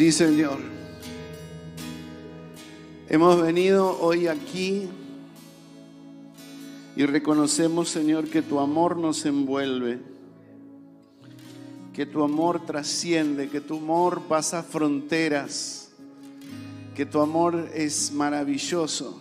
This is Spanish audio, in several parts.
Sí, Señor. Hemos venido hoy aquí y reconocemos, Señor, que tu amor nos envuelve, que tu amor trasciende, que tu amor pasa fronteras, que tu amor es maravilloso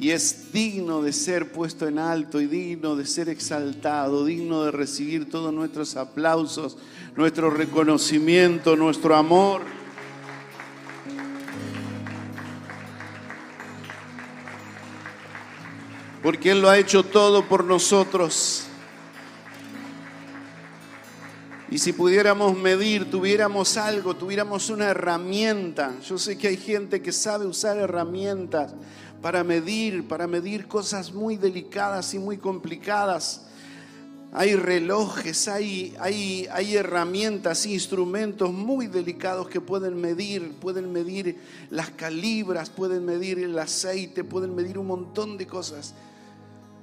y es digno de ser puesto en alto y digno de ser exaltado, digno de recibir todos nuestros aplausos, nuestro reconocimiento, nuestro amor. Porque Él lo ha hecho todo por nosotros. Y si pudiéramos medir, tuviéramos algo, tuviéramos una herramienta. Yo sé que hay gente que sabe usar herramientas para medir, para medir cosas muy delicadas y muy complicadas. Hay relojes, hay, hay, hay herramientas, instrumentos muy delicados que pueden medir, pueden medir las calibras, pueden medir el aceite, pueden medir un montón de cosas.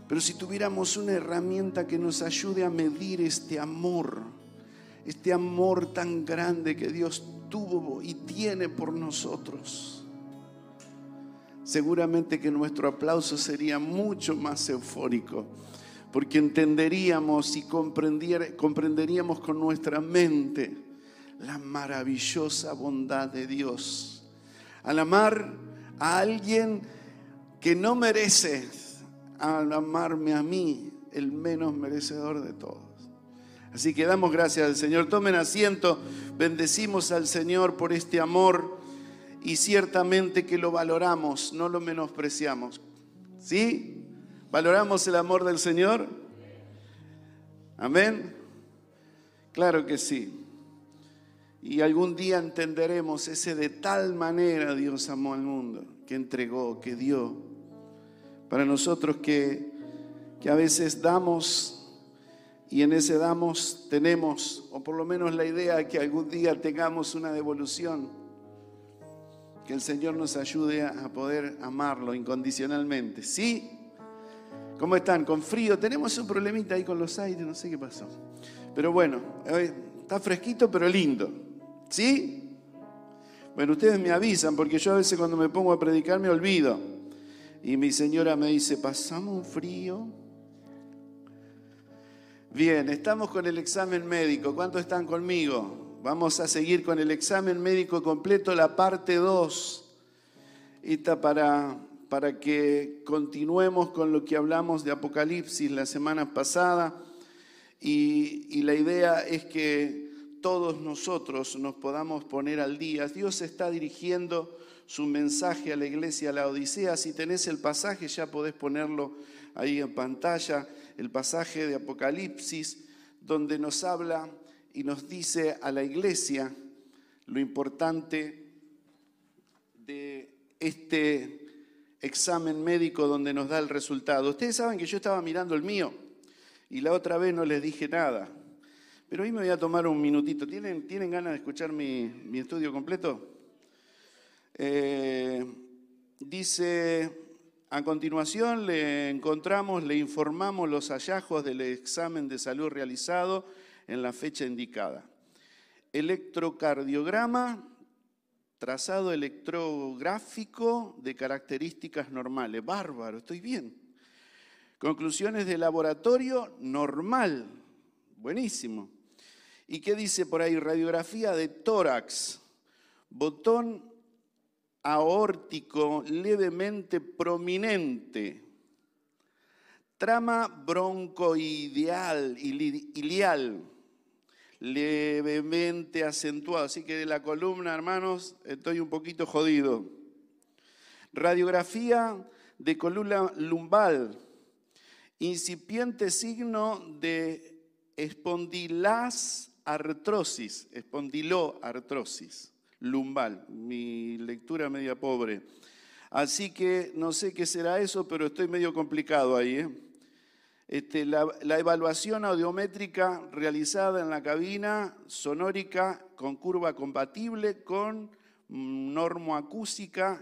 Pero si tuviéramos una herramienta que nos ayude a medir este amor, este amor tan grande que Dios tuvo y tiene por nosotros seguramente que nuestro aplauso sería mucho más eufórico, porque entenderíamos y comprenderíamos con nuestra mente la maravillosa bondad de Dios. Al amar a alguien que no merece, al amarme a mí, el menos merecedor de todos. Así que damos gracias al Señor. Tomen asiento, bendecimos al Señor por este amor y ciertamente que lo valoramos, no lo menospreciamos. ¿Sí? ¿Valoramos el amor del Señor? Amén. Claro que sí. Y algún día entenderemos ese de tal manera Dios amó al mundo, que entregó, que dio. Para nosotros que, que a veces damos y en ese damos tenemos, o por lo menos la idea de que algún día tengamos una devolución. Que el Señor nos ayude a poder amarlo incondicionalmente. ¿Sí? ¿Cómo están? ¿Con frío? Tenemos un problemita ahí con los aires, no sé qué pasó. Pero bueno, está fresquito pero lindo. ¿Sí? Bueno, ustedes me avisan porque yo a veces cuando me pongo a predicar me olvido. Y mi señora me dice, ¿pasamos un frío? Bien, estamos con el examen médico. ¿Cuántos están conmigo? Vamos a seguir con el examen médico completo, la parte 2. Esta para, para que continuemos con lo que hablamos de Apocalipsis la semana pasada. Y, y la idea es que todos nosotros nos podamos poner al día. Dios está dirigiendo su mensaje a la iglesia, a la Odisea. Si tenés el pasaje, ya podés ponerlo ahí en pantalla, el pasaje de Apocalipsis, donde nos habla y nos dice a la iglesia lo importante de este examen médico donde nos da el resultado. Ustedes saben que yo estaba mirando el mío y la otra vez no les dije nada. Pero hoy me voy a tomar un minutito. ¿Tienen, ¿tienen ganas de escuchar mi, estudio completo? Eh, dice, a continuación le encontramos, le informamos los hallazgos del examen de salud realizado en la fecha indicada. Electrocardiograma, trazado electrográfico de características normales. Bárbaro, estoy bien. Conclusiones de laboratorio, normal. Buenísimo. ¿Y qué dice por ahí? Radiografía de tórax, botón aórtico levemente prominente, trama broncoideal, ilial, levemente acentuado. Así que de la columna, hermanos, estoy un poquito jodido. Radiografía de columna lumbal. Incipiente signo de espondilas artrosis, espondiloartrosis lumbal. Mi lectura media pobre. Así que no sé qué será eso, pero estoy medio complicado ahí. ¿eh? Este, la, evaluación audiométrica realizada en la cabina sonórica con curva compatible con normoacúsica,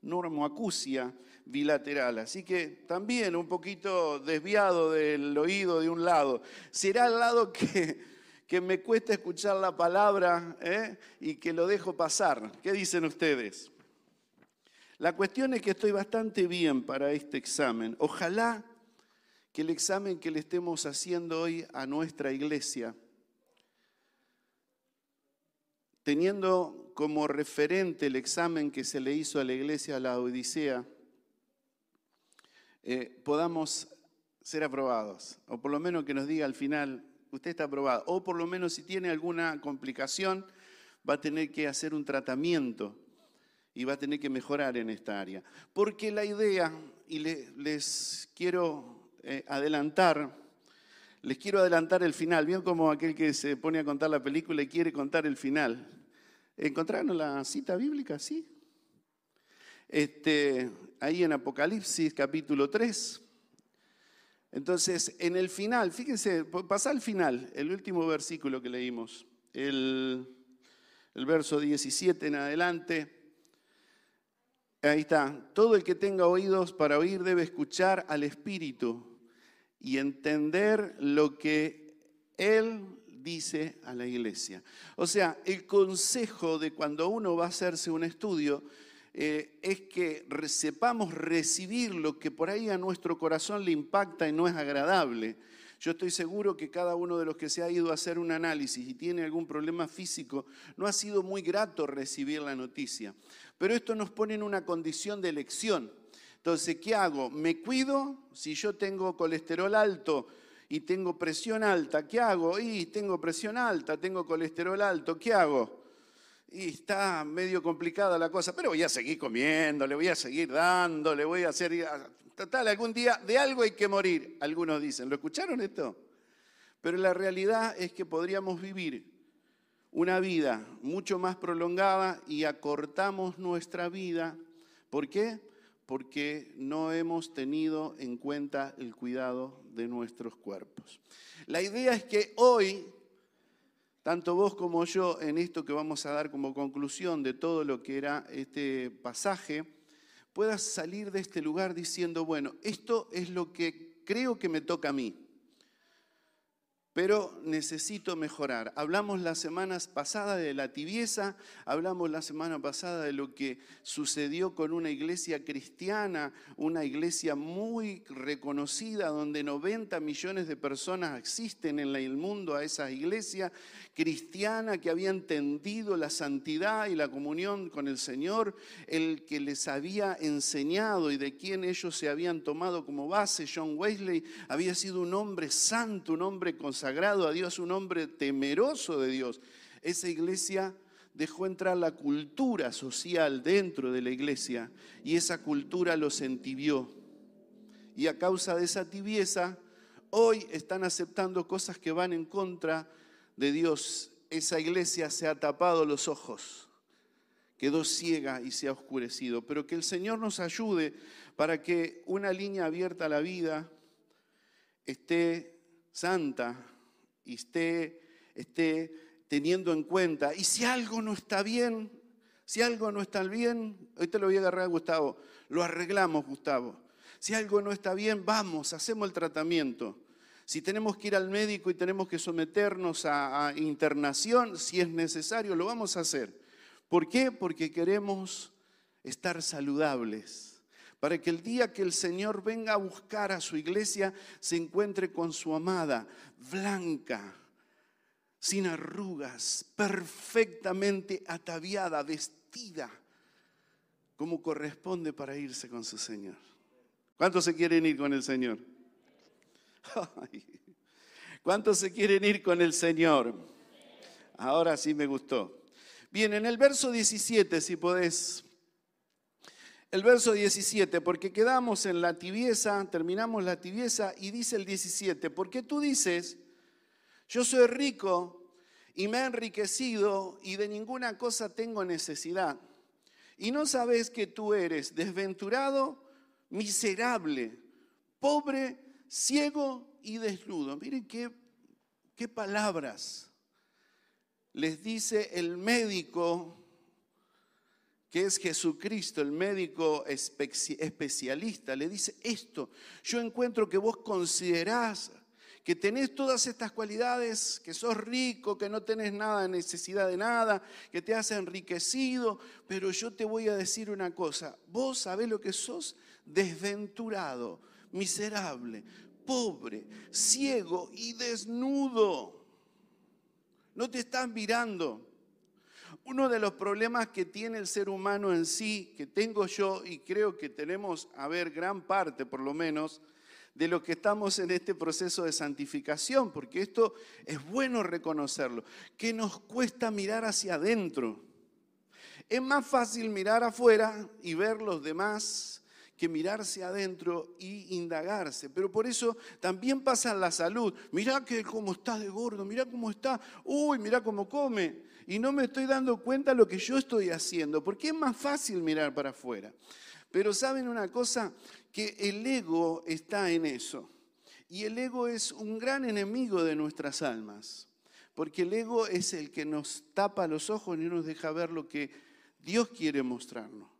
normoacusia bilateral. Así que también un poquito desviado del oído de un lado. Será el lado que, que me cuesta escuchar la palabra ¿eh? y que lo dejo pasar. ¿Qué dicen ustedes? La cuestión es que estoy bastante bien para este examen. Ojalá que el examen que le estemos haciendo hoy a nuestra iglesia, teniendo como referente el examen que se le hizo a la iglesia a la Odisea, eh, podamos ser aprobados, o por lo menos que nos diga al final, usted está aprobado, o por lo menos si tiene alguna complicación, va a tener que hacer un tratamiento y va a tener que mejorar en esta área. Porque la idea, y les quiero eh, adelantar, les quiero adelantar el final, bien como aquel que se pone a contar la película y quiere contar el final. ¿Encontraron la cita bíblica? Sí. Este, ahí en Apocalipsis capítulo 3. Entonces, en el final, fíjense, pasa al final, el último versículo que leímos, el, el verso 17 en adelante. Ahí está, todo el que tenga oídos para oír debe escuchar al Espíritu y entender lo que Él dice a la iglesia. O sea, el consejo de cuando uno va a hacerse un estudio eh, es que sepamos recibir lo que por ahí a nuestro corazón le impacta y no es agradable. Yo estoy seguro que cada uno de los que se ha ido a hacer un análisis y tiene algún problema físico, no ha sido muy grato recibir la noticia. Pero esto nos pone en una condición de elección. Entonces, ¿qué hago? ¿Me cuido? Si yo tengo colesterol alto y tengo presión alta, ¿qué hago? Y tengo presión alta, tengo colesterol alto, ¿qué hago? y está medio complicada la cosa, pero voy a seguir comiendo, le voy a seguir dando, le voy a hacer... Total, algún día de algo hay que morir, algunos dicen. ¿Lo escucharon esto? Pero la realidad es que podríamos vivir una vida mucho más prolongada y acortamos nuestra vida. ¿Por qué? Porque no hemos tenido en cuenta el cuidado de nuestros cuerpos. La idea es que hoy tanto vos como yo, en esto que vamos a dar como conclusión de todo lo que era este pasaje, puedas salir de este lugar diciendo, bueno, esto es lo que creo que me toca a mí pero necesito mejorar. Hablamos la semana pasada de la tibieza, hablamos la semana pasada de lo que sucedió con una iglesia cristiana, una iglesia muy reconocida, donde 90 millones de personas asisten en el mundo a esa iglesia cristiana que había entendido la santidad y la comunión con el Señor, el que les había enseñado y de quien ellos se habían tomado como base, John Wesley, había sido un hombre santo, un hombre consagrado sagrado a Dios, un hombre temeroso de Dios. Esa iglesia dejó entrar la cultura social dentro de la iglesia y esa cultura los entibió. Y a causa de esa tibieza, hoy están aceptando cosas que van en contra de Dios. Esa iglesia se ha tapado los ojos, quedó ciega y se ha oscurecido. Pero que el Señor nos ayude para que una línea abierta a la vida esté santa, y esté, esté teniendo en cuenta. Y si algo no está bien, si algo no está bien, hoy te lo voy a agarrar, Gustavo, lo arreglamos, Gustavo. Si algo no está bien, vamos, hacemos el tratamiento. Si tenemos que ir al médico y tenemos que someternos a, internación, si es necesario, lo vamos a hacer. ¿Por qué? Porque queremos estar saludables para que el día que el Señor venga a buscar a su iglesia se encuentre con su amada, blanca, sin arrugas, perfectamente ataviada, vestida, como corresponde para irse con su Señor. ¿Cuántos se quieren ir con el Señor? ¿Cuántos se quieren ir con el Señor? Ahora sí me gustó. Bien, en el verso 17, si podés el verso 17, porque quedamos en la tibieza, terminamos la tibieza y dice el 17, porque tú dices, yo soy rico y me he enriquecido y de ninguna cosa tengo necesidad. Y no sabes que tú eres desventurado, miserable, pobre, ciego y desnudo. Miren qué, qué palabras les dice el médico que es Jesucristo, el médico especialista, le dice esto, yo encuentro que vos considerás que tenés todas estas cualidades, que sos rico, que no tenés nada, necesidad de nada, que te has enriquecido, pero yo te voy a decir una cosa, vos sabés lo que sos desventurado, miserable, pobre, ciego y desnudo. No te estás mirando. Uno de los problemas que tiene el ser humano en sí, que tengo yo y creo que tenemos, a ver, gran parte por lo menos, de lo que estamos en este proceso de santificación, porque esto es bueno reconocerlo, que nos cuesta mirar hacia adentro. Es más fácil mirar afuera y ver los demás que mirarse adentro y indagarse. Pero por eso también pasa la salud. Mirá que cómo está de gordo, mirá cómo está, uy, mirá cómo come. Y no me estoy dando cuenta lo que yo estoy haciendo, porque es más fácil mirar para afuera. Pero saben una cosa, que el ego está en eso. Y el ego es un gran enemigo de nuestras almas, porque el ego es el que nos tapa los ojos y no nos deja ver lo que Dios quiere mostrarnos.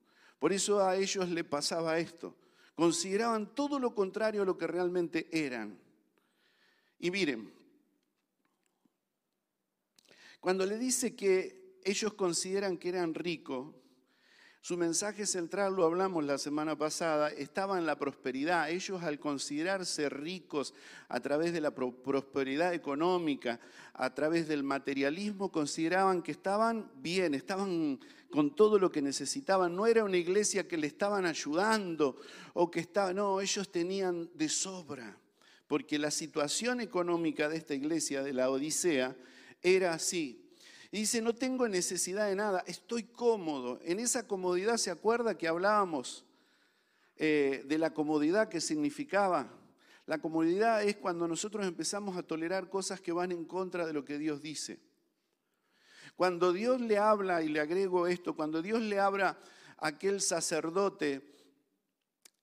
Por eso a ellos le pasaba esto. Consideraban todo lo contrario a lo que realmente eran. Y miren, cuando le dice que ellos consideran que eran ricos, su mensaje central, lo hablamos la semana pasada, estaba en la prosperidad. Ellos al considerarse ricos a través de la prosperidad económica, a través del materialismo, consideraban que estaban bien, estaban con todo lo que necesitaban. No era una iglesia que le estaban ayudando o que estaba, no, ellos tenían de sobra, porque la situación económica de esta iglesia de la Odisea era así. Y dice, no tengo necesidad de nada, estoy cómodo. En esa comodidad se acuerda que hablábamos eh, de la comodidad que significaba. La comodidad es cuando nosotros empezamos a tolerar cosas que van en contra de lo que Dios dice. Cuando Dios le habla, y le agrego esto, cuando Dios le habla a aquel sacerdote,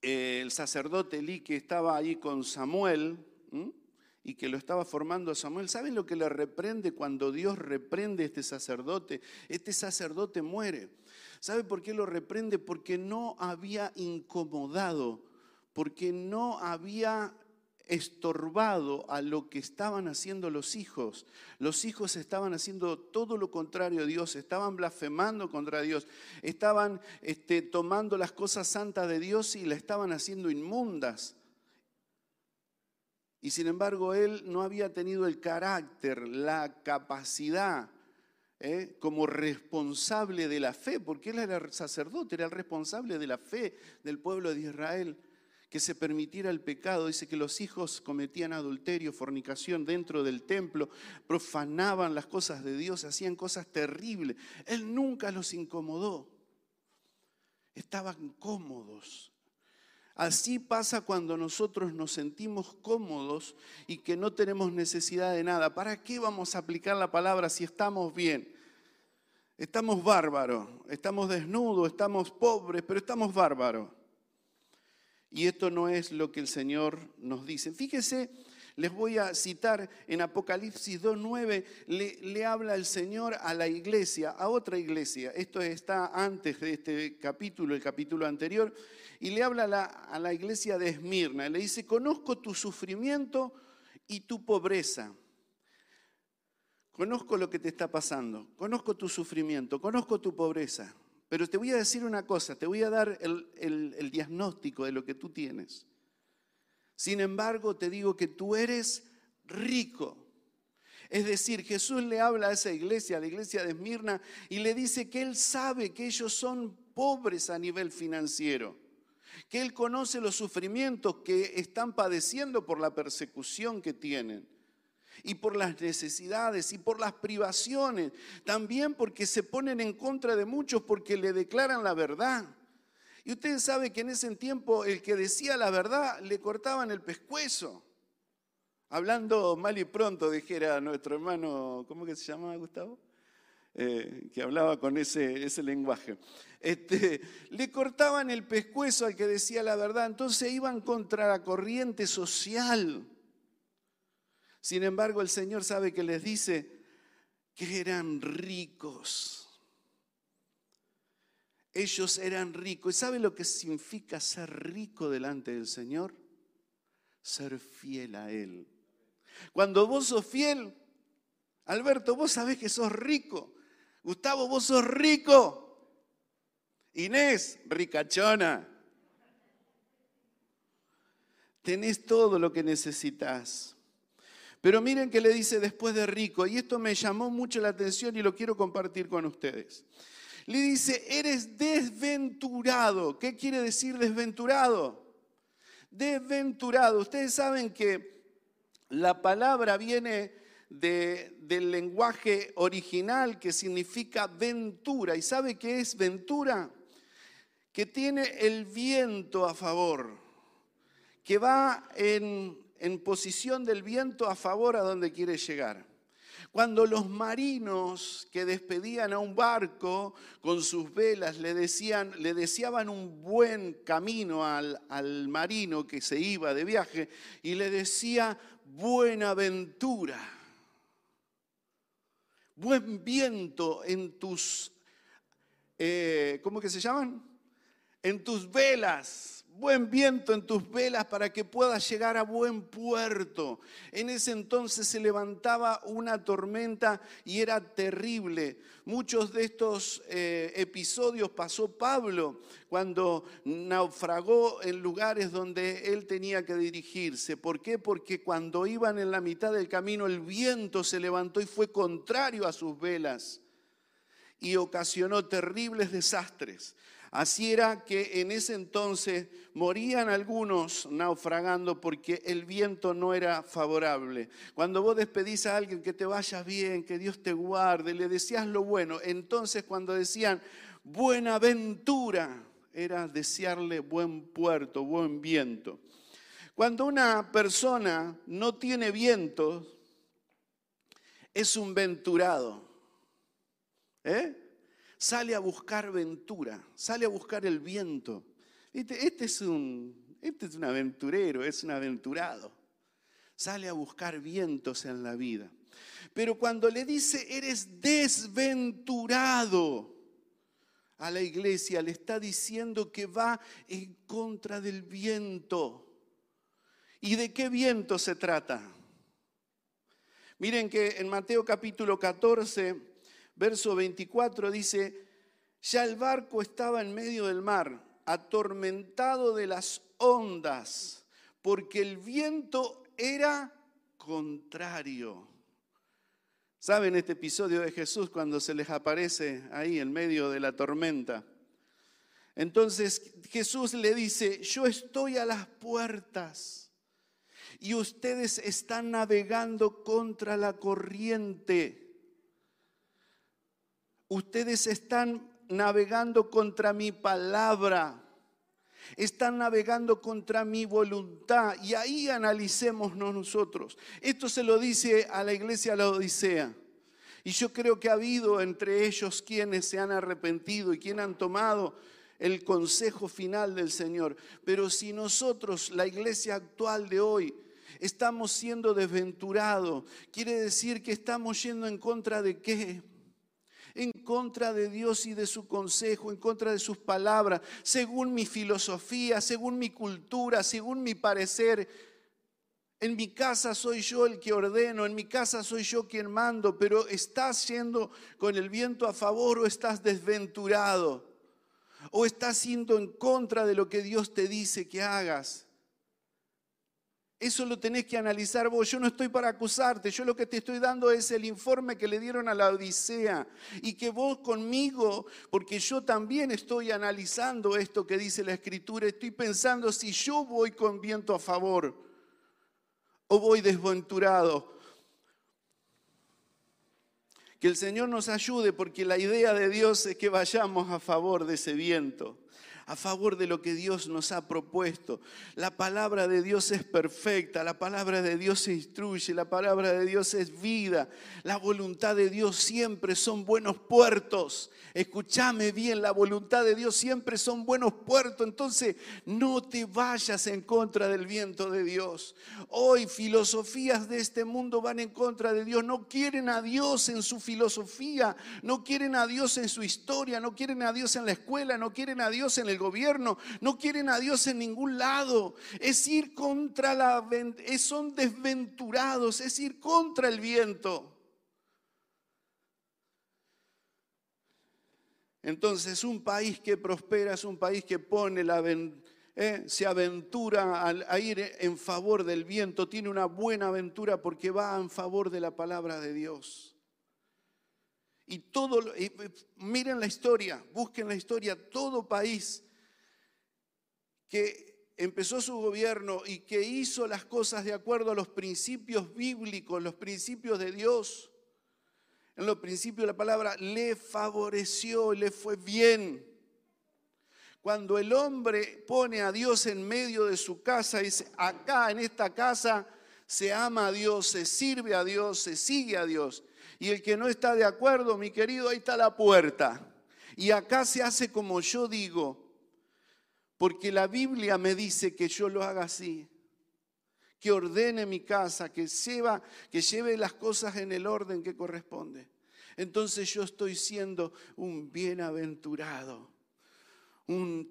eh, el sacerdote Eli que estaba ahí con Samuel, y que lo estaba formando a Samuel, ¿saben lo que le reprende cuando Dios reprende a este sacerdote? Este sacerdote muere. ¿Sabe por qué lo reprende? Porque no había incomodado, porque no había estorbado a lo que estaban haciendo los hijos. Los hijos estaban haciendo todo lo contrario a Dios, estaban blasfemando contra Dios, estaban este, tomando las cosas santas de Dios y la estaban haciendo inmundas. Y sin embargo, él no había tenido el carácter, la capacidad ¿eh? como responsable de la fe, porque él era el sacerdote, era el responsable de la fe del pueblo de Israel, que se permitiera el pecado. Dice que los hijos cometían adulterio, fornicación dentro del templo, profanaban las cosas de Dios, hacían cosas terribles. Él nunca los incomodó. Estaban cómodos Así pasa cuando nosotros nos sentimos cómodos y que no tenemos necesidad de nada. ¿Para qué vamos a aplicar la palabra si estamos bien? Estamos bárbaros, estamos desnudos, estamos pobres, pero estamos bárbaros. Y esto no es lo que el Señor nos dice. Fíjese les voy a citar en Apocalipsis 2.9, le, habla el Señor a la iglesia, a otra iglesia. Esto está antes de este capítulo, el capítulo anterior, y le habla a la, a la iglesia de Esmirna. Le dice, conozco tu sufrimiento y tu pobreza. Conozco lo que te está pasando, conozco tu sufrimiento, conozco tu pobreza. Pero te voy a decir una cosa, te voy a dar el, el diagnóstico de lo que tú tienes. Sin embargo, te digo que tú eres rico. Es decir, Jesús le habla a esa iglesia, a la iglesia de Esmirna, y le dice que Él sabe que ellos son pobres a nivel financiero, que Él conoce los sufrimientos que están padeciendo por la persecución que tienen, y por las necesidades, y por las privaciones, también porque se ponen en contra de muchos porque le declaran la verdad. Y ustedes saben que en ese tiempo el que decía la verdad le cortaban el pescuezo. Hablando mal y pronto, dijera nuestro hermano, ¿cómo que se llama Gustavo? Eh, que hablaba con ese, ese lenguaje. Este, le cortaban el pescuezo al que decía la verdad, entonces iban contra la corriente social. Sin embargo, el Señor sabe que les dice que eran ricos ellos eran ricos. ¿Y sabe lo que significa ser rico delante del Señor? Ser fiel a Él. Cuando vos sos fiel, Alberto, vos sabés que sos rico. Gustavo, vos sos rico. Inés, ricachona. Tenés todo lo que necesitas. Pero miren que le dice después de rico, y esto me llamó mucho la atención y lo quiero compartir con ustedes. Le dice, eres desventurado. ¿Qué quiere decir desventurado? Desventurado. Ustedes saben que la palabra viene del lenguaje original que significa ventura. ¿Y sabe qué es ventura? Que tiene el viento a favor, que va en en posición del viento a favor a donde quiere llegar. Cuando los marinos que despedían a un barco con sus velas le, decían, le deseaban un buen camino al, al marino que se iba de viaje y le decía buena aventura, buen viento en tus, eh, ¿cómo que se llaman? En tus velas buen viento en tus velas para que puedas llegar a buen puerto. En ese entonces se levantaba una tormenta y era terrible. Muchos de estos eh, episodios pasó Pablo cuando naufragó en lugares donde él tenía que dirigirse. ¿Por qué? Porque cuando iban en la mitad del camino el viento se levantó y fue contrario a sus velas y ocasionó terribles desastres. Así era que en ese entonces morían algunos naufragando porque el viento no era favorable. Cuando vos despedís a alguien que te vayas bien, que Dios te guarde, le decías lo bueno, entonces cuando decían buena ventura, era desearle buen puerto, buen viento. Cuando una persona no tiene viento, es un venturado. ¿Eh? Sale a buscar ventura, sale a buscar el viento. Este es un, este es un aventurero, es un aventurado. Sale a buscar vientos en la vida. Pero cuando le dice, eres desventurado a la iglesia, le está diciendo que va en contra del viento. ¿Y de qué viento se trata? Miren que en Mateo capítulo 14, verso 24 dice, ya el barco estaba en medio del mar, atormentado de las ondas, porque el viento era contrario. ¿Saben este episodio de Jesús cuando se les aparece ahí en medio de la tormenta? Entonces Jesús le dice, yo estoy a las puertas y ustedes están navegando contra la corriente ustedes están navegando contra mi palabra, están navegando contra mi voluntad. Y ahí analicémonos nosotros. Esto se lo dice a la iglesia la Odisea. Y yo creo que ha habido entre ellos quienes se han arrepentido y quienes han tomado el consejo final del Señor. Pero si nosotros, la iglesia actual de hoy, estamos siendo desventurados, quiere decir que estamos yendo en contra de qué? En contra de Dios y de su consejo, en contra de sus palabras, según mi filosofía, según mi cultura, según mi parecer. En mi casa soy yo el que ordeno, en mi casa soy yo quien mando, pero ¿estás yendo con el viento a favor o estás desventurado? ¿O estás yendo en contra de lo que Dios te dice que hagas? Eso lo tenés que analizar vos. Yo no estoy para acusarte. Yo lo que te estoy dando es el informe que le dieron a la Odisea. Y que vos conmigo, porque yo también estoy analizando esto que dice la Escritura, estoy pensando si yo voy con viento a favor o voy desventurado. Que el Señor nos ayude porque la idea de Dios es que vayamos a favor de ese viento a favor de lo que Dios nos ha propuesto. La palabra de Dios es perfecta, la palabra de Dios se instruye, la palabra de Dios es vida, la voluntad de Dios siempre son buenos puertos. Escúchame bien, la voluntad de Dios siempre son buenos puertos, entonces no te vayas en contra del viento de Dios. Hoy filosofías de este mundo van en contra de Dios, no quieren a Dios en su filosofía, no quieren a Dios en su historia, no quieren a Dios en la escuela, no quieren a Dios en el gobierno, no quieren a Dios en ningún lado. Es ir contra la... son desventurados, es ir contra el viento. Entonces un país que prospera es un país que pone la, eh, se aventura a, ir en favor del viento, tiene una buena aventura porque va en favor de la palabra de Dios. Y todo, miren la historia, busquen la historia, todo país que empezó su gobierno y que hizo las cosas de acuerdo a los principios bíblicos, los principios de Dios, en los principios de la palabra, le favoreció, le fue bien. Cuando el hombre pone a Dios en medio de su casa, dice, acá en esta casa se ama a Dios, se sirve a Dios, se sigue a Dios. Y el que no está de acuerdo, mi querido, ahí está la puerta. Y acá se hace como yo digo, porque la Biblia me dice que yo lo haga así, que ordene mi casa, que, que lleve las cosas en el orden que corresponde. Entonces yo estoy siendo un bienaventurado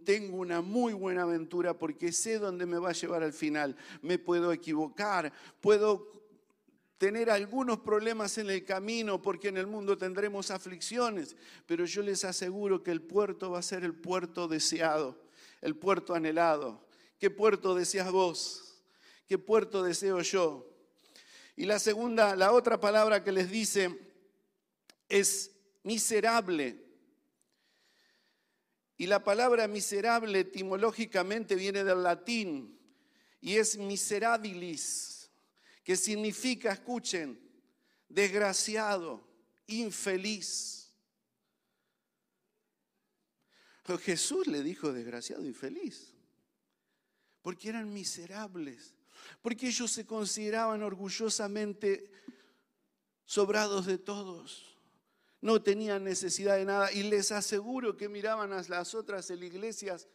tengo una muy buena aventura porque sé dónde me va a llevar al final. Me puedo equivocar, puedo tener algunos problemas en el camino porque en el mundo tendremos aflicciones, pero yo les aseguro que el puerto va a ser el puerto deseado, el puerto anhelado. ¿Qué puerto deseas vos? ¿Qué puerto deseo yo? Y la segunda, la otra palabra que les dice es miserable. Y la palabra miserable etimológicamente viene del latín y es miserabilis, que significa, escuchen, desgraciado, infeliz. Jesús le dijo desgraciado, infeliz, porque eran miserables, porque ellos se consideraban orgullosamente sobrados de todos no tenían necesidad de nada y les aseguro que miraban a las otras iglesias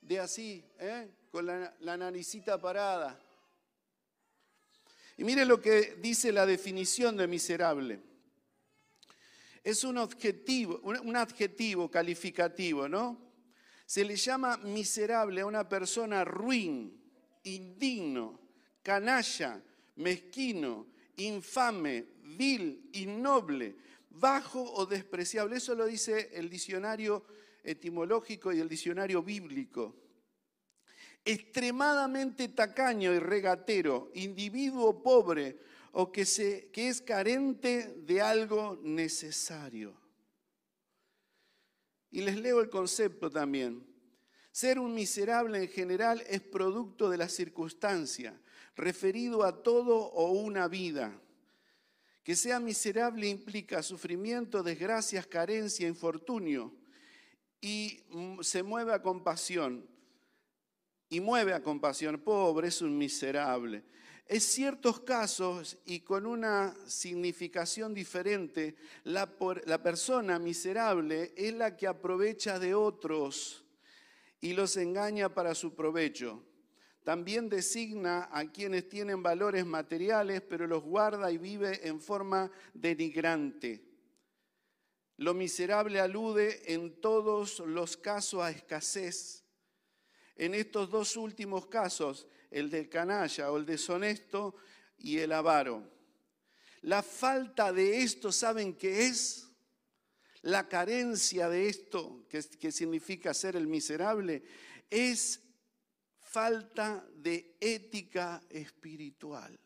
de así, ¿eh? con la, la naricita parada. Y mire lo que dice la definición de miserable. Es un adjetivo, calificativo, ¿no? Se le llama miserable a una persona ruin, indigno, canalla, mezquino, infame, vil, innoble, bajo o despreciable. Eso lo dice el diccionario etimológico y el diccionario bíblico. Extremadamente tacaño y regatero, individuo pobre o que, es carente de algo necesario. Y les leo el concepto también. Ser un miserable en general es producto de la circunstancia, referido a todo o una vida que sea miserable implica sufrimiento, desgracias, carencia, infortunio y mm, se mueve a compasión. Y mueve a compasión. Pobre es un miserable. En ciertos casos y con una significación diferente, la, la persona miserable es la que aprovecha de otros y los engaña para su provecho. También designa a quienes tienen valores materiales, pero los guarda y vive en forma denigrante. Lo miserable alude en todos los casos a escasez. En estos dos últimos casos, el del canalla o el deshonesto y el avaro. La falta de esto, ¿saben qué es? La carencia de esto, que, significa ser el miserable, es falta de ética espiritual.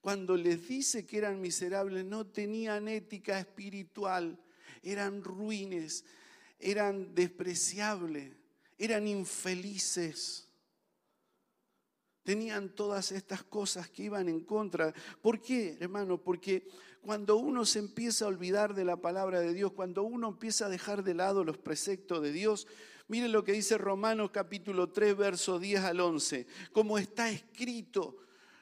Cuando les dice que eran miserables, no tenían ética espiritual, eran ruines, eran despreciables, eran infelices. Tenían todas estas cosas que iban en contra. ¿Por qué, hermano? Porque cuando uno se empieza a olvidar de la palabra de Dios, cuando uno empieza a dejar de lado los preceptos de Dios, Miren lo que dice Romanos capítulo 3, verso 10 al 11. Como está escrito,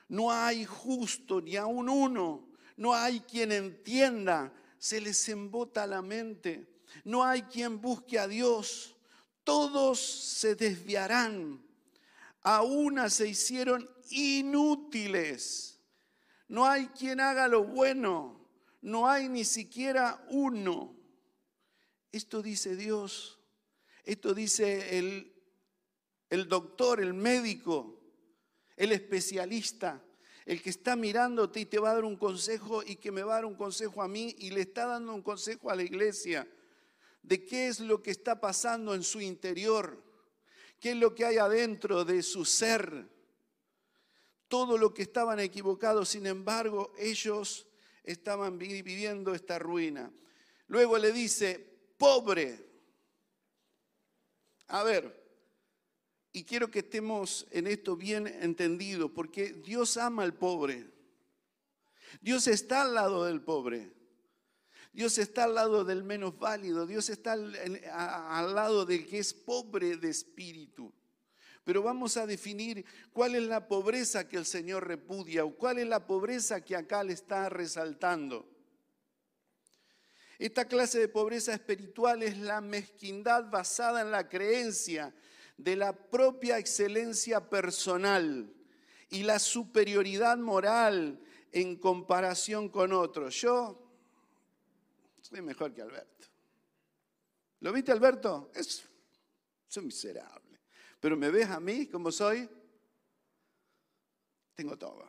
no hay justo ni aun uno, no hay quien entienda, se les embota la mente, no hay quien busque a Dios, todos se desviarán, a una se hicieron inútiles, no hay quien haga lo bueno, no hay ni siquiera uno. Esto dice Dios Esto dice el, el doctor, el médico, el especialista, el que está mirándote y te va a dar un consejo y que me va a dar un consejo a mí y le está dando un consejo a la iglesia de qué es lo que está pasando en su interior, qué es lo que hay adentro de su ser. Todo lo que estaban equivocados, sin embargo, ellos estaban viviendo esta ruina. Luego le dice, pobre. A ver, y quiero que estemos en esto bien entendido, porque Dios ama al pobre. Dios está al lado del pobre. Dios está al lado del menos válido. Dios está al, lado del que es pobre de espíritu. Pero vamos a definir cuál es la pobreza que el Señor repudia o cuál es la pobreza que acá le está resaltando. Esta clase de pobreza espiritual es la mezquindad basada en la creencia de la propia excelencia personal y la superioridad moral en comparación con otros. Yo soy mejor que Alberto. ¿Lo viste, Alberto? Es, soy miserable. Pero me ves a mí como soy, tengo todo.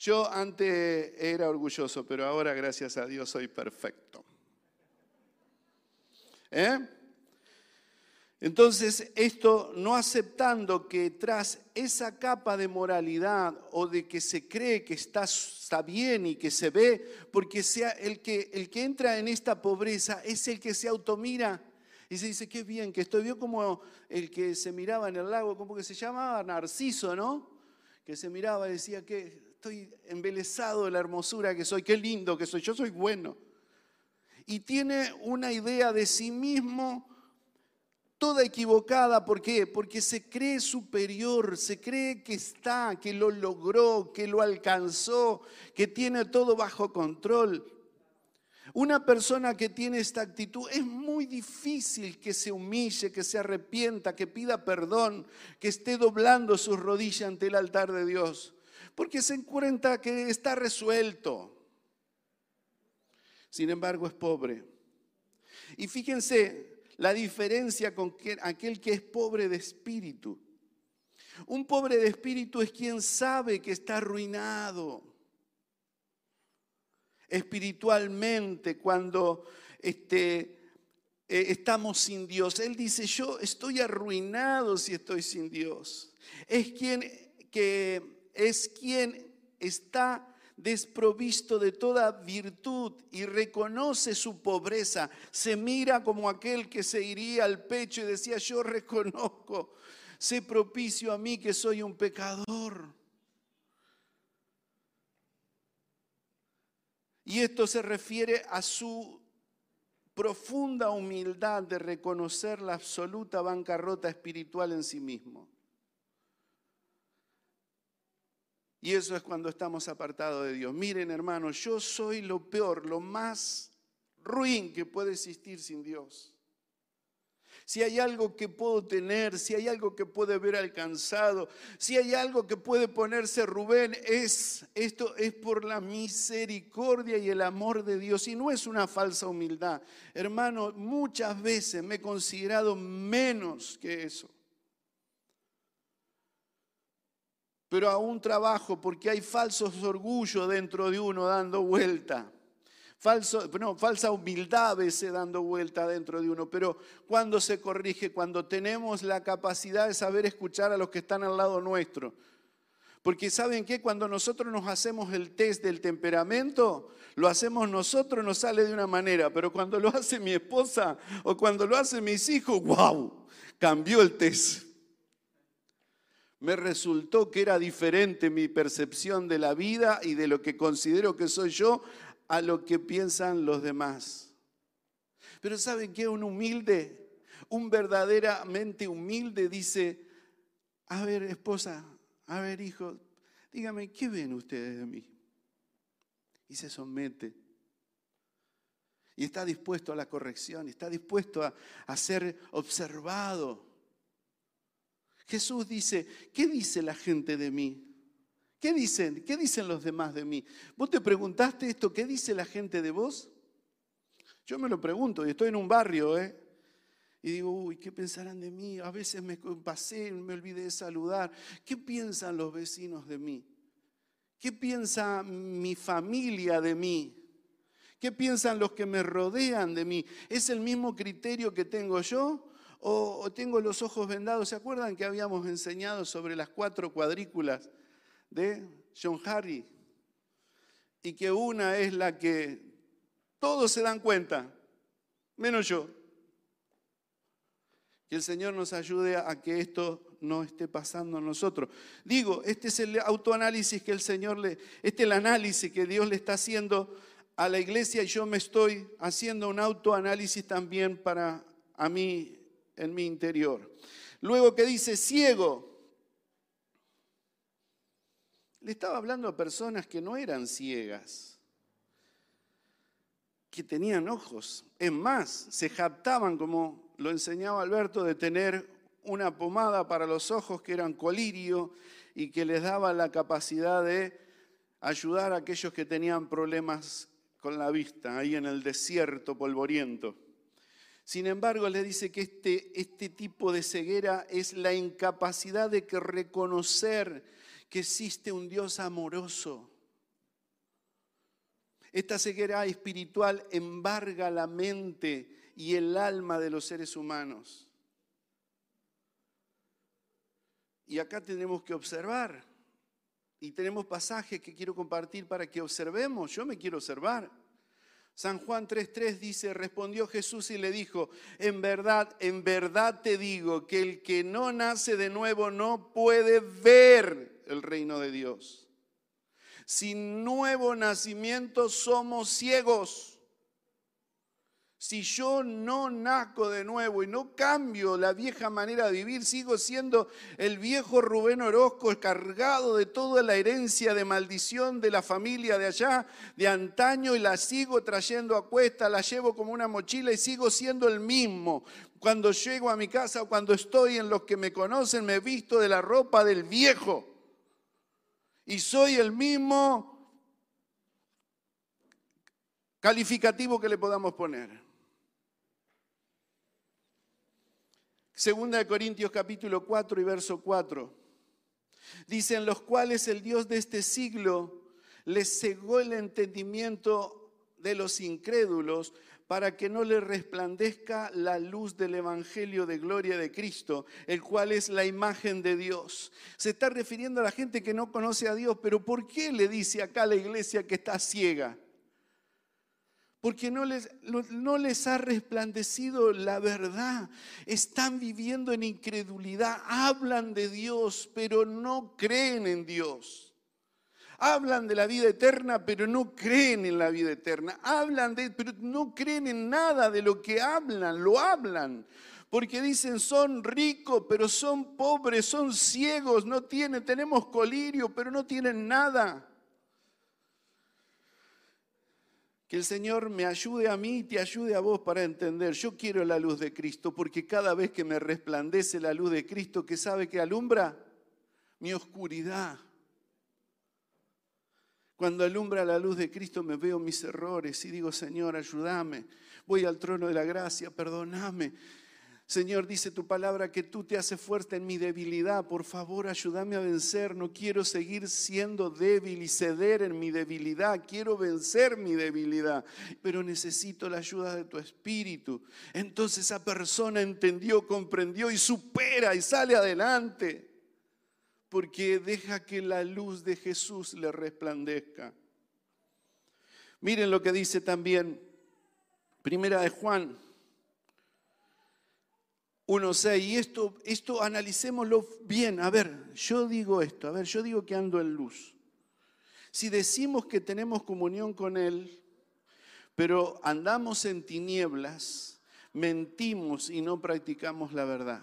Yo antes era orgulloso, pero ahora, gracias a Dios, soy perfecto. ¿Eh? Entonces, esto no aceptando que tras esa capa de moralidad o de que se cree que está, bien y que se ve, porque sea el que, el que entra en esta pobreza es el que se automira y se dice, qué bien, que estoy, vio como el que se miraba en el lago, como que se llamaba Narciso, ¿no? Que se miraba y decía, que estoy embelesado de la hermosura que soy, qué lindo que soy, yo soy bueno. Y tiene una idea de sí mismo toda equivocada. ¿Por qué? Porque se cree superior, se cree que está, que lo logró, que lo alcanzó, que tiene todo bajo control. Una persona que tiene esta actitud es muy difícil que se humille, que se arrepienta, que pida perdón, que esté doblando sus rodillas ante el altar de Dios, porque se encuentra que está resuelto. Sin embargo, es pobre. Y fíjense, la diferencia con aquel que es pobre de espíritu. Un pobre de espíritu es quien sabe que está arruinado espiritualmente cuando este, eh, estamos sin Dios. Él dice, yo estoy arruinado si estoy sin Dios. Es quien, que, es quien está desprovisto de toda virtud y reconoce su pobreza, se mira como aquel que se iría al pecho y decía, yo reconozco, sé propicio a mí que soy un pecador. Y esto se refiere a su profunda humildad de reconocer la absoluta bancarrota espiritual en sí mismo. Y eso es cuando estamos apartados de Dios. Miren hermanos, yo soy lo peor, lo más ruin que puede existir sin Dios. Si hay algo que puedo tener, si hay algo que puede haber alcanzado, si hay algo que puede ponerse Rubén, es esto es por la misericordia y el amor de Dios y no es una falsa humildad. Hermano, muchas veces me he considerado menos que eso. Pero aún trabajo porque hay falsos orgullos dentro de uno dando vuelta. Falso, no, falsa humildad a veces dando vuelta dentro de uno, pero cuando se corrige, cuando tenemos la capacidad de saber escuchar a los que están al lado nuestro. Porque ¿saben qué? Cuando nosotros nos hacemos el test del temperamento, lo hacemos nosotros, nos sale de una manera, pero cuando lo hace mi esposa o cuando lo hacen mis hijos, wow, cambió el test me resultó que era diferente mi percepción de la vida y de lo que considero que soy yo a lo que piensan los demás. Pero ¿saben qué? Un humilde, un verdaderamente humilde dice, a ver esposa, a ver hijo, dígame, ¿qué ven ustedes de mí? Y se somete. Y está dispuesto a la corrección, está dispuesto a, a ser observado. Jesús dice, ¿qué dice la gente de mí? ¿Qué dicen? ¿Qué dicen los demás de mí? ¿Vos te preguntaste esto? ¿Qué dice la gente de vos? Yo me lo pregunto y estoy en un barrio, ¿eh? Y digo, uy, ¿qué pensarán de mí? A veces me pasé, me olvidé de saludar. ¿Qué piensan los vecinos de mí? ¿Qué piensa mi familia de mí? ¿Qué piensan los que me rodean de mí? ¿Es el mismo criterio que tengo yo? ¿O, tengo los ojos vendados? ¿Se acuerdan que habíamos enseñado sobre las cuatro cuadrículas de John Harry? Y que una es la que todos se dan cuenta, menos yo. Que el Señor nos ayude a que esto no esté pasando a nosotros. Digo, este es el autoanálisis que el Señor le, este es el análisis que Dios le está haciendo a la iglesia y yo me estoy haciendo un autoanálisis también para a mí en mi interior. Luego que dice ciego, le estaba hablando a personas que no eran ciegas, que tenían ojos. Es más, se jactaban como lo enseñaba Alberto, de tener una pomada para los ojos que eran colirio y que les daba la capacidad de ayudar a aquellos que tenían problemas con la vista, ahí en el desierto polvoriento. Sin embargo, le dice que este, este tipo de ceguera es la incapacidad de que reconocer que existe un Dios amoroso. Esta ceguera espiritual embarga la mente y el alma de los seres humanos. Y acá tenemos que observar. Y tenemos pasajes que quiero compartir para que observemos. Yo me quiero observar. San Juan 3:3 dice, respondió Jesús y le dijo, en verdad, en verdad te digo que el que no nace de nuevo no puede ver el reino de Dios. Sin nuevo nacimiento somos ciegos. Si yo no nazco de nuevo y no cambio la vieja manera de vivir, sigo siendo el viejo Rubén Orozco, cargado de toda la herencia de maldición de la familia de allá, de antaño, y la sigo trayendo a cuesta, la llevo como una mochila y sigo siendo el mismo. Cuando llego a mi casa o cuando estoy en los que me conocen, me visto de la ropa del viejo. Y soy el mismo calificativo que le podamos poner. Segunda de Corintios capítulo 4 y verso 4. Dicen los cuales el Dios de este siglo les cegó el entendimiento de los incrédulos para que no les resplandezca la luz del Evangelio de gloria de Cristo, el cual es la imagen de Dios. Se está refiriendo a la gente que no conoce a Dios, pero ¿por qué le dice acá a la iglesia que está ciega? Porque no les, no les ha resplandecido la verdad. Están viviendo en incredulidad, hablan de Dios, pero no creen en Dios. Hablan de la vida eterna, pero no creen en la vida eterna. Hablan de, pero no creen en nada de lo que hablan, lo hablan. Porque dicen son ricos, pero son pobres, son ciegos, no tienen, tenemos colirio, pero no tienen nada. Que el Señor me ayude a mí y te ayude a vos para entender. Yo quiero la luz de Cristo porque cada vez que me resplandece la luz de Cristo, que sabe que alumbra mi oscuridad. Cuando alumbra la luz de Cristo me veo mis errores y digo, Señor, ayúdame. Voy al trono de la gracia, perdóname. Señor, dice tu palabra que tú te haces fuerte en mi debilidad. Por favor, ayúdame a vencer. No quiero seguir siendo débil y ceder en mi debilidad. Quiero vencer mi debilidad, pero necesito la ayuda de tu espíritu. Entonces esa persona entendió, comprendió y supera y sale adelante. Porque deja que la luz de Jesús le resplandezca. Miren lo que dice también Primera de Juan 1.6. Y esto, esto analicémoslo bien. A ver, yo digo esto, a ver, yo digo que ando en luz. Si decimos que tenemos comunión con Él, pero andamos en tinieblas, mentimos y no practicamos la verdad.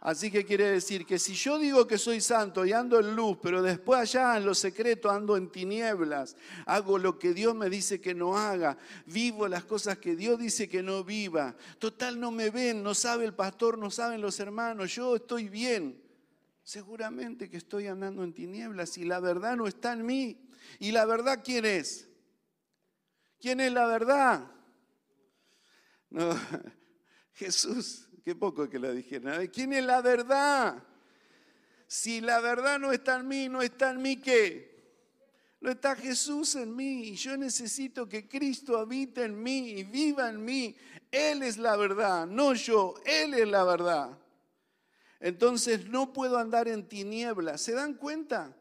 Así que quiere decir que si yo digo que soy santo y ando en luz, pero después allá en lo secreto ando en tinieblas, hago lo que Dios me dice que no haga, vivo las cosas que Dios dice que no viva. Total, no me ven, no sabe el pastor, no saben los hermanos, yo estoy bien. Seguramente que estoy andando en tinieblas y la verdad no está en mí. ¿Y la verdad quién es? ¿Quién es la verdad? No, Jesús, qué poco que lo dijeron. ¿Quién es la verdad? Si la verdad no está en mí, no está en mí qué? No está Jesús en mí y yo necesito que Cristo habite en mí y viva en mí. Él es la verdad, no yo, Él es la verdad. Entonces no puedo andar en tinieblas. ¿Se dan cuenta?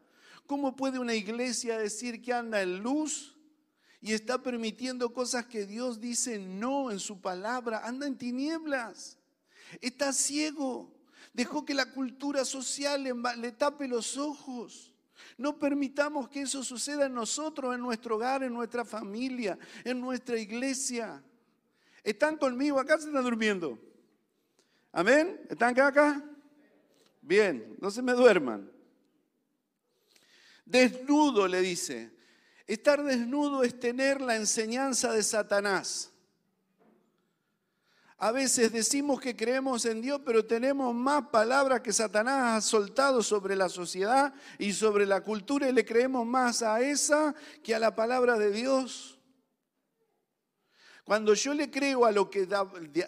¿Cómo puede una iglesia decir que anda en luz y está permitiendo cosas que Dios dice no en su palabra? Anda en tinieblas. Está ciego. Dejó que la cultura social le, tape los ojos. No permitamos que eso suceda en nosotros, en nuestro hogar, en nuestra familia, en nuestra iglesia. ¿Están conmigo acá? ¿Se están durmiendo? ¿Amén? ¿Están acá? acá? Bien, no se me duerman. Desnudo, le dice. Estar desnudo es tener la enseñanza de Satanás. A veces decimos que creemos en Dios, pero tenemos más palabras que Satanás ha soltado sobre la sociedad y sobre la cultura y le creemos más a esa que a la palabra de Dios. Cuando yo le creo a lo que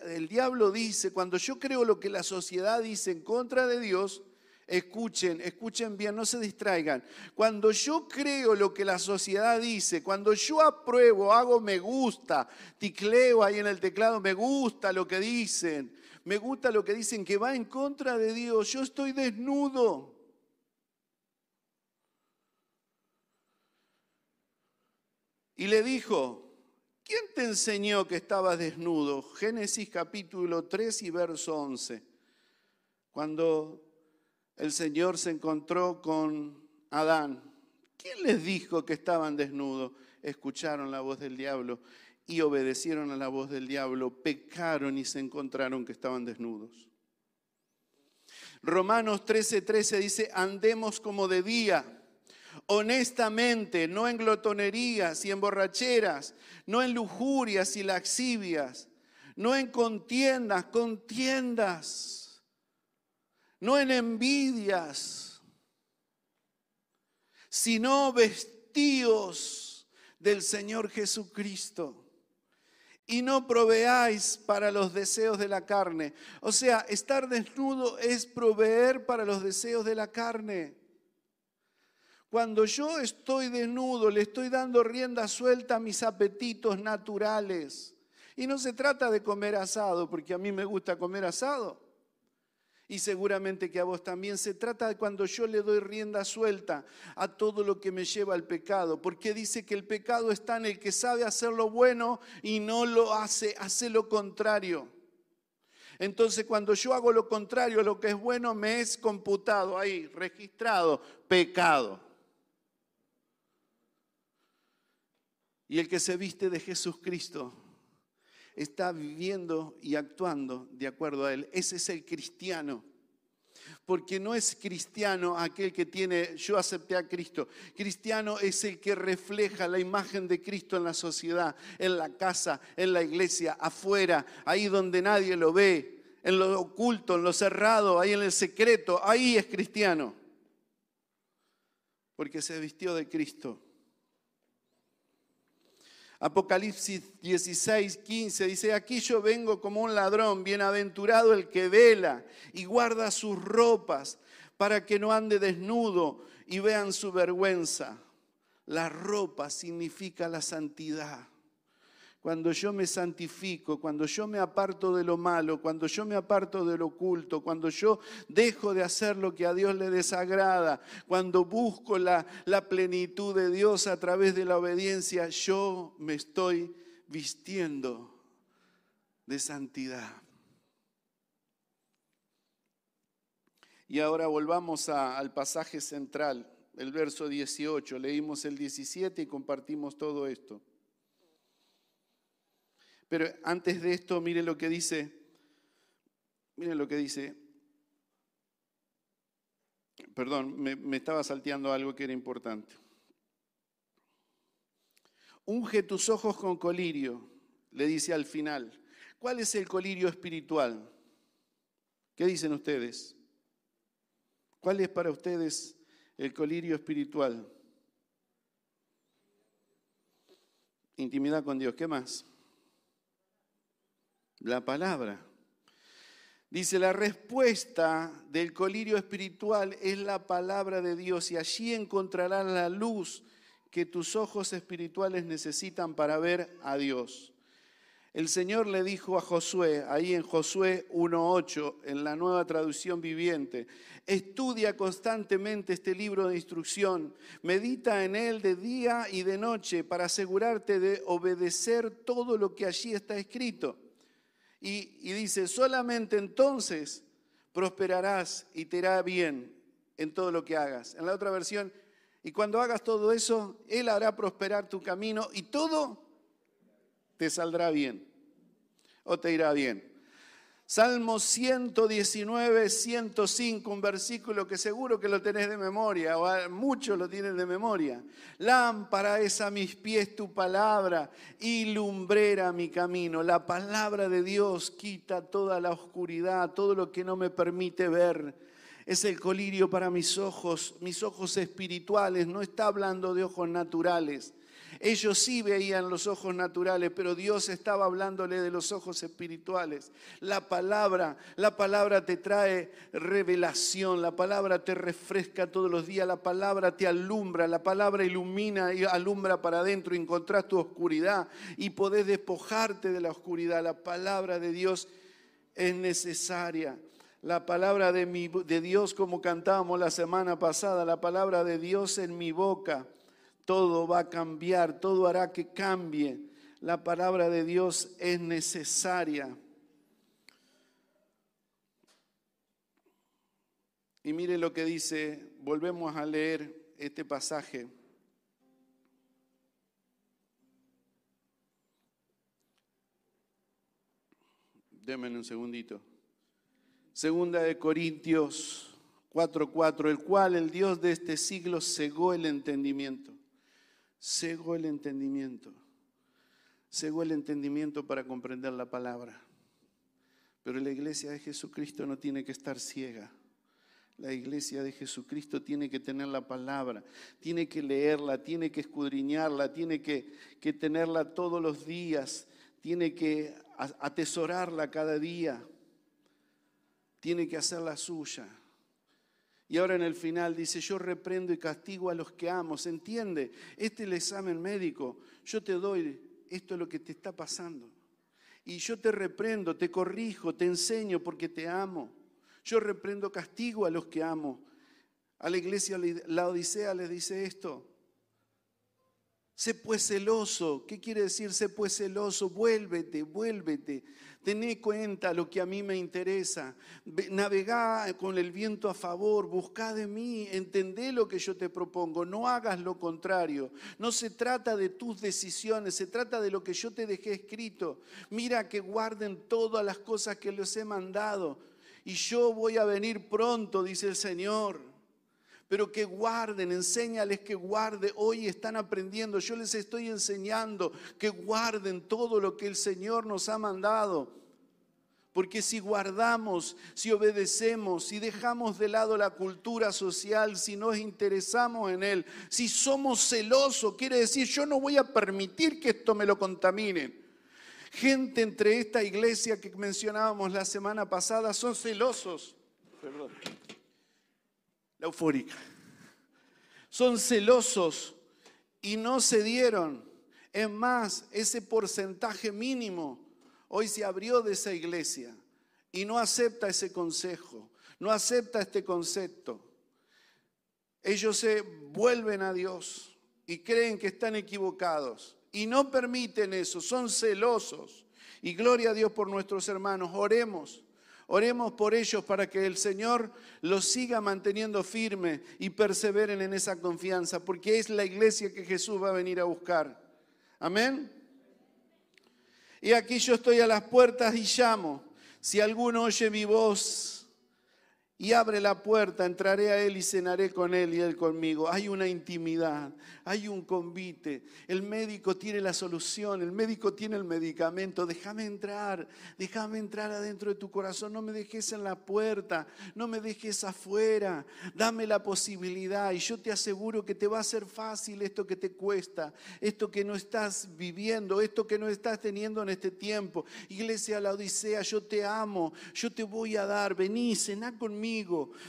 el diablo dice, cuando yo creo lo que la sociedad dice en contra de Dios, escuchen, escuchen bien, no se distraigan. Cuando yo creo lo que la sociedad dice, cuando yo apruebo, hago me gusta, ticleo ahí en el teclado, me gusta lo que dicen, me gusta lo que dicen que va en contra de Dios, yo estoy desnudo. Y le dijo, ¿Quién te enseñó que estabas desnudo? Génesis capítulo 3 y verso 11. Cuando el Señor se encontró con Adán, ¿quién les dijo que estaban desnudos? Escucharon la voz del diablo y obedecieron a la voz del diablo, pecaron y se encontraron que estaban desnudos. Romanos 13:13 13 dice, andemos como de día honestamente, no en glotonerías y en borracheras, no en lujurias y laxivias, no en contiendas, contiendas, no en envidias, sino vestidos del Señor Jesucristo. Y no proveáis para los deseos de la carne. O sea, estar desnudo es proveer para los deseos de la carne. Cuando yo estoy desnudo, le estoy dando rienda suelta a mis apetitos naturales. Y no se trata de comer asado, porque a mí me gusta comer asado. Y seguramente que a vos también se trata de cuando yo le doy rienda suelta a todo lo que me lleva al pecado. Porque dice que el pecado está en el que sabe hacer lo bueno y no lo hace, hace lo contrario. Entonces cuando yo hago lo contrario a lo que es bueno, me es computado ahí, registrado, pecado. Y el que se viste de Jesucristo está viviendo y actuando de acuerdo a Él. Ese es el cristiano. Porque no es cristiano aquel que tiene, yo acepté a Cristo. Cristiano es el que refleja la imagen de Cristo en la sociedad, en la casa, en la iglesia, afuera, ahí donde nadie lo ve, en lo oculto, en lo cerrado, ahí en el secreto. Ahí es cristiano. Porque se vistió de Cristo. Apocalipsis 16, 15 dice, aquí yo vengo como un ladrón, bienaventurado el que vela y guarda sus ropas para que no ande desnudo y vean su vergüenza. La ropa significa la santidad cuando yo me santifico, cuando yo me aparto de lo malo, cuando yo me aparto de lo oculto, cuando yo dejo de hacer lo que a Dios le desagrada, cuando busco la, plenitud de Dios a través de la obediencia, yo me estoy vistiendo de santidad. Y ahora volvamos al pasaje central, el verso 18. Leímos el 17 y compartimos todo esto. Pero antes de esto, miren lo que dice, miren lo que dice, perdón, me, estaba salteando algo que era importante. Unge tus ojos con colirio, le dice al final. ¿Cuál es el colirio espiritual? ¿Qué dicen ustedes? ¿Cuál es para ustedes el colirio espiritual? Intimidad con Dios. ¿Qué más? La palabra. Dice, la respuesta del colirio espiritual es la palabra de Dios y allí encontrarás la luz que tus ojos espirituales necesitan para ver a Dios. El Señor le dijo a Josué, ahí en Josué 1.8, en la nueva traducción viviente, estudia constantemente este libro de instrucción, medita en él de día y de noche para asegurarte de obedecer todo lo que allí está escrito. Y, dice, solamente entonces prosperarás y te irá bien en todo lo que hagas. En la otra versión, y cuando hagas todo eso, Él hará prosperar tu camino y todo te saldrá bien o te irá bien. Salmo 119, 105, un versículo que seguro que lo tenés de memoria, o muchos lo tienen de memoria. Lámpara es a mis pies tu palabra y lumbrera mi camino. La palabra de Dios quita toda la oscuridad, todo lo que no me permite ver. Es el colirio para mis ojos, mis ojos espirituales. No está hablando de ojos naturales ellos sí veían los ojos naturales, pero Dios estaba hablándole de los ojos espirituales. La palabra, la palabra te trae revelación, la palabra te refresca todos los días, la palabra te alumbra, la palabra ilumina y alumbra para adentro, encontrás tu oscuridad y podés despojarte de la oscuridad. La palabra de Dios es necesaria la palabra de, de, Dios como cantábamos la semana pasada, la palabra de Dios en mi boca todo va a cambiar, todo hará que cambie. La palabra de Dios es necesaria. Y mire lo que dice, volvemos a leer este pasaje. Denme un segundito. Segunda de Corintios 4:4, el cual el Dios de este siglo cegó el entendimiento cegó el entendimiento, cegó el entendimiento para comprender la palabra. Pero la iglesia de Jesucristo no tiene que estar ciega. La iglesia de Jesucristo tiene que tener la palabra, tiene que leerla, tiene que escudriñarla, tiene que, que tenerla todos los días, tiene que atesorarla cada día, tiene que hacerla suya. Y ahora en el final dice, yo reprendo y castigo a los que amo. ¿Se entiende? Este es el examen médico. Yo te doy, esto es lo que te está pasando. Y yo te reprendo, te corrijo, te enseño porque te amo. Yo reprendo, castigo a los que amo. A la iglesia, la Odisea le dice esto. Sé pues celoso. ¿Qué quiere decir sé pues celoso? Vuélvete, vuélvete. Tené cuenta lo que a mí me interesa. Navegá con el viento a favor. Buscá de mí. Entendé lo que yo te propongo. No hagas lo contrario. No se trata de tus decisiones. Se trata de lo que yo te dejé escrito. Mira que guarden todas las cosas que les he mandado. Y yo voy a venir pronto, dice el Señor pero que guarden, enséñales que guarden. Hoy están aprendiendo, yo les estoy enseñando que guarden todo lo que el Señor nos ha mandado. Porque si guardamos, si obedecemos, si dejamos de lado la cultura social, si nos interesamos en Él, si somos celosos, quiere decir, yo no voy a permitir que esto me lo contamine. Gente entre esta iglesia que mencionábamos la semana pasada son celosos. Perdón la eufórica. Son celosos y no se dieron. Es más, ese porcentaje mínimo hoy se abrió de esa iglesia y no acepta ese consejo, no acepta este concepto. Ellos se vuelven a Dios y creen que están equivocados y no permiten eso, son celosos. Y gloria a Dios por nuestros hermanos, oremos Oremos por ellos para que el Señor los siga manteniendo firme y perseveren en esa confianza, porque es la iglesia que Jesús va a venir a buscar. Amén. Y aquí yo estoy a las puertas y llamo. Si alguno oye mi voz y abre la puerta, entraré a Él y cenaré con Él y Él conmigo. Hay una intimidad, hay un convite. El médico tiene la solución, el médico tiene el medicamento. Déjame entrar, déjame entrar adentro de tu corazón. No me dejes en la puerta, no me dejes afuera. Dame la posibilidad y yo te aseguro que te va a ser fácil esto que te cuesta, esto que no estás viviendo, esto que no estás teniendo en este tiempo. Iglesia la Odisea, yo te amo, yo te voy a dar. Vení, cená conmigo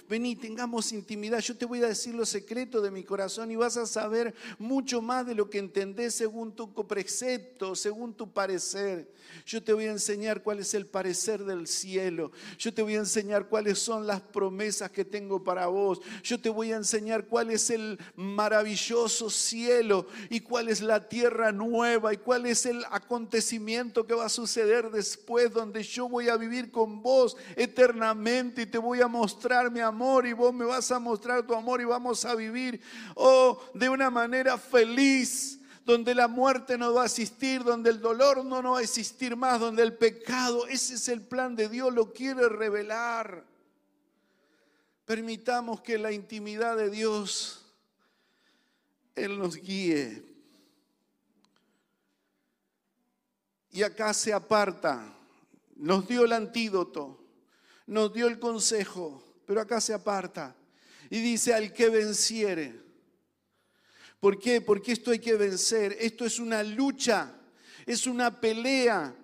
Vení, tengamos intimidad. Yo te voy a decir los secretos de mi corazón y vas a saber mucho más de lo que entendés según tu precepto, según tu parecer. Yo te voy a enseñar cuál es el parecer del cielo. Yo te voy a enseñar cuáles son las promesas que tengo para vos. Yo te voy a enseñar cuál es el maravilloso cielo y cuál es la tierra nueva y cuál es el acontecimiento que va a suceder después donde yo voy a vivir con vos eternamente y te voy a mostrar mostrar mi amor y vos me vas a mostrar tu amor y vamos a vivir, oh, de una manera feliz donde la muerte no va a existir, donde el dolor no, no va a existir más, donde el pecado, ese es el plan de Dios, lo quiere revelar. Permitamos que la intimidad de Dios, Él nos guíe. Y acá se aparta, nos dio el antídoto nos dio el consejo, pero acá se aparta y dice al que venciere. ¿Por qué? Porque esto hay que vencer. Esto es una lucha, es una pelea.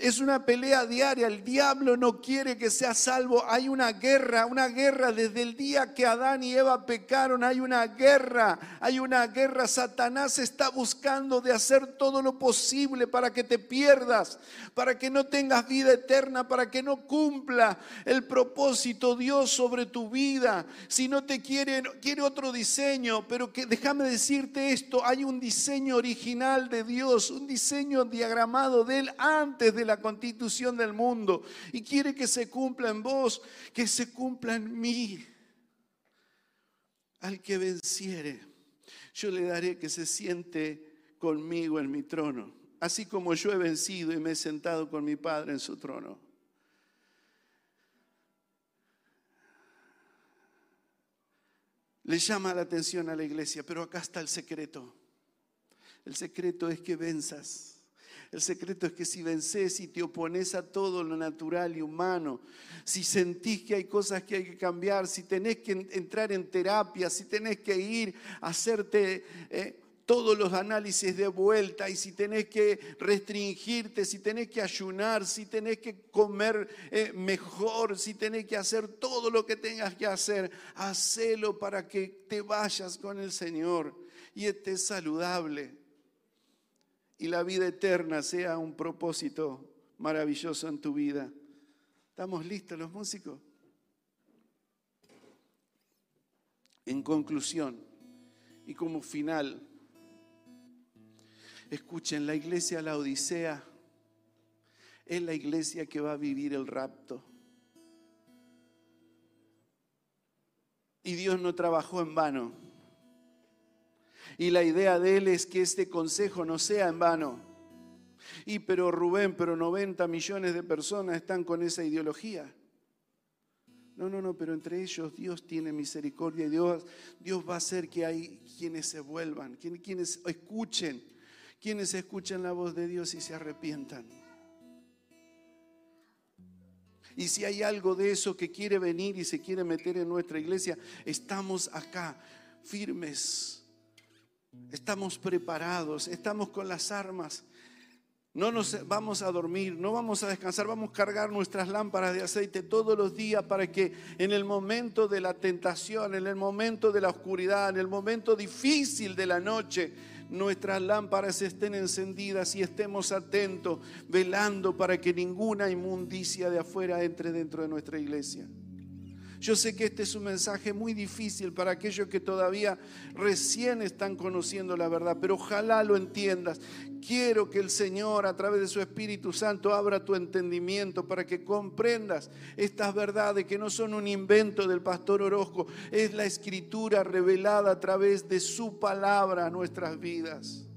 Es una pelea diaria. El diablo no quiere que sea salvo. Hay una guerra, una guerra desde el día que Adán y Eva pecaron. Hay una guerra, hay una guerra. Satanás está buscando de hacer todo lo posible para que te pierdas, para que no tengas vida eterna, para que no cumpla el propósito Dios sobre tu vida. Si no te quiere, quiere otro diseño, pero que déjame decirte esto, hay un diseño original de Dios, un diseño diagramado de él antes de la constitución del mundo y quiere que se cumpla en vos, que se cumpla en mí. Al que venciere, yo le daré que se siente conmigo en mi trono, así como yo he vencido y me he sentado con mi Padre en su trono. Le llama la atención a la iglesia, pero acá está el secreto. El secreto es que venzas el secreto es que si vences y te opones a todo lo natural y humano, si sentís que hay cosas que hay que cambiar, si tenés que entrar en terapia, si tenés que ir a hacerte... Eh, todos los análisis de vuelta y si tenés que restringirte, si tenés que ayunar, si tenés que comer eh, mejor, si tenés que hacer todo lo que tengas que hacer, hacelo para que te vayas con el Señor y estés saludable y la vida eterna sea un propósito maravilloso en tu vida. ¿Estamos listos los músicos? En conclusión y como final, escuchen, la iglesia, la Odisea, es la iglesia que va a vivir el rapto. Y Dios no trabajó en vano. Y la idea de él es que este consejo no sea en vano. Y pero Rubén, pero 90 millones de personas están con esa ideología. No, no, no, pero entre ellos Dios tiene misericordia y Dios, Dios va a hacer que hay quienes se vuelvan, quienes escuchen, quienes escuchen la voz de Dios y se arrepientan. Y si hay algo de eso que quiere venir y se quiere meter en nuestra iglesia, estamos acá firmes Estamos preparados, estamos con las armas. No nos vamos a dormir, no vamos a descansar, vamos a cargar nuestras lámparas de aceite todos los días para que en el momento de la tentación, en el momento de la oscuridad, en el momento difícil de la noche, nuestras lámparas estén encendidas y estemos atentos, velando para que ninguna inmundicia de afuera entre dentro de nuestra iglesia. Yo sé que este es un mensaje muy difícil para aquellos que todavía recién están conociendo la verdad, pero ojalá lo entiendas. Quiero que el Señor a través de su Espíritu Santo abra tu entendimiento para que comprendas estas verdades que no son un invento del pastor Orozco, es la escritura revelada a través de su palabra a nuestras vidas.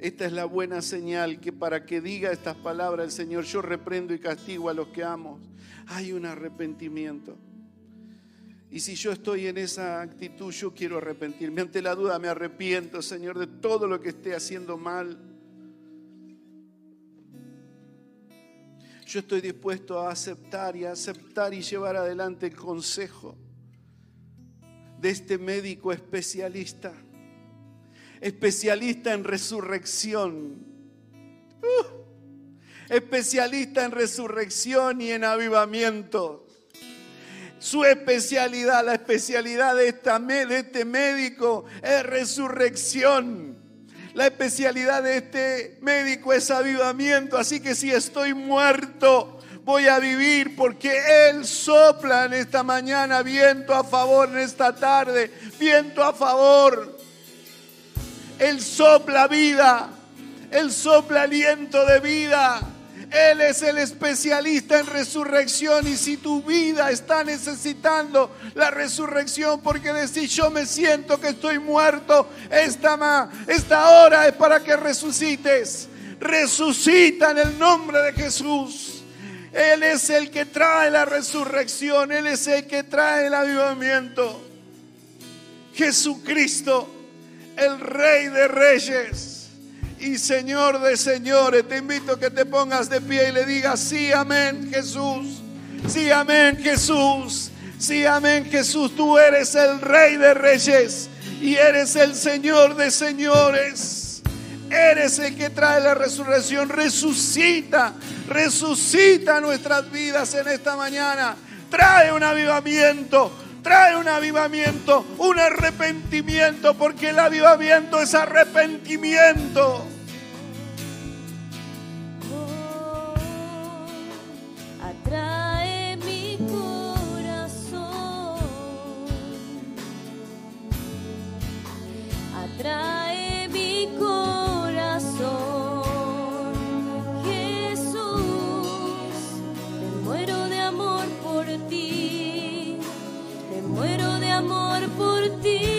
Esta es la buena señal que para que diga estas palabras el Señor, yo reprendo y castigo a los que amo. Hay un arrepentimiento. Y si yo estoy en esa actitud, yo quiero arrepentirme. Ante la duda me arrepiento, Señor, de todo lo que esté haciendo mal. Yo estoy dispuesto a aceptar y a aceptar y llevar adelante el consejo de este médico especialista especialista en resurrección. Uh, especialista en resurrección y en avivamiento. Su especialidad, la especialidad de, de este médico es resurrección. La especialidad de este médico es avivamiento. Así que si estoy muerto, voy a vivir porque Él sopla en esta mañana, viento a favor en esta tarde, viento a favor. Él sopla vida, Él sopla aliento de vida. Él es el especialista en resurrección y si tu vida está necesitando la resurrección porque decís yo me siento que estoy muerto, esta, esta hora es para que resucites. Resucita en el nombre de Jesús. Él es el que trae la resurrección, Él es el que trae el avivamiento. Jesucristo el Rey de Reyes y Señor de Señores. Te invito a que te pongas de pie y le digas, sí, amén, Jesús. Sí, amén, Jesús. Sí, amén, Jesús. Tú eres el Rey de Reyes y eres el Señor de Señores. Eres el que trae la resurrección. Resucita, resucita nuestras vidas en esta mañana. Trae un avivamiento trae un avivamiento, un arrepentimiento, porque el avivamiento es arrepentimiento. Por